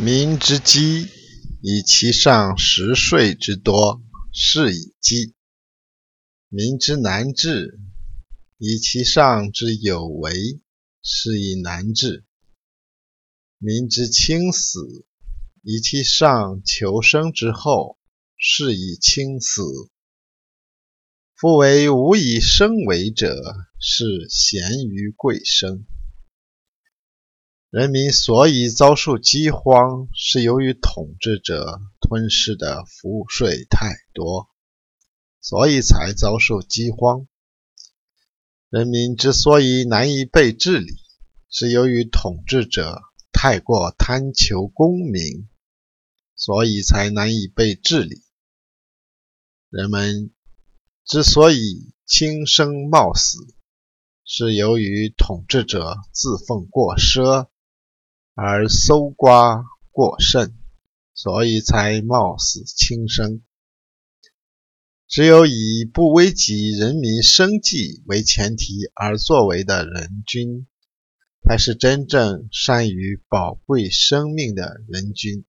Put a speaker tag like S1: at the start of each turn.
S1: 民之饥，以其上食税之多，是以饥；民之难治，以其上之有为，是以难治；民之轻死，以其上求生之厚，是以轻死。夫为无以生为者，是贤于贵生。人民所以遭受饥荒，是由于统治者吞噬的赋税太多，所以才遭受饥荒。人民之所以难以被治理，是由于统治者太过贪求功名，所以才难以被治理。人们之所以轻生冒死，是由于统治者自奉过奢。而搜刮过甚，所以才冒死轻生。只有以不危及人民生计为前提而作为的人君，才是真正善于宝贵生命的人君。